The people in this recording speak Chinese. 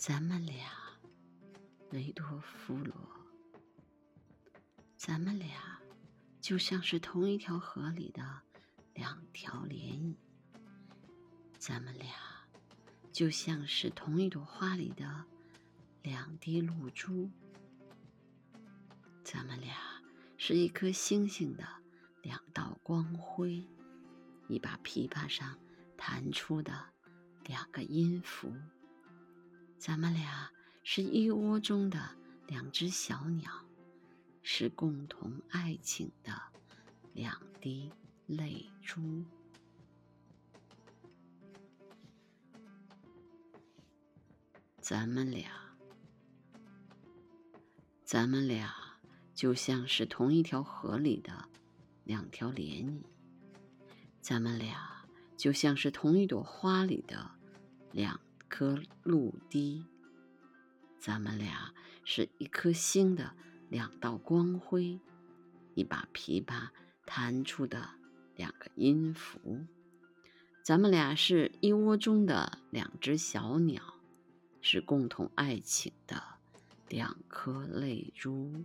咱们俩，维多夫罗，咱们俩就像是同一条河里的两条涟漪，咱们俩就像是同一朵花里的两滴露珠，咱们俩是一颗星星的两道光辉，一把琵琶上弹出的两个音符。咱们俩是一窝中的两只小鸟，是共同爱情的两滴泪珠。咱们俩，咱们俩就像是同一条河里的两条涟漪，咱们俩就像是同一朵花里的两。颗露滴，咱们俩是一颗星的两道光辉，一把琵琶弹出的两个音符。咱们俩是一窝中的两只小鸟，是共同爱情的两颗泪珠。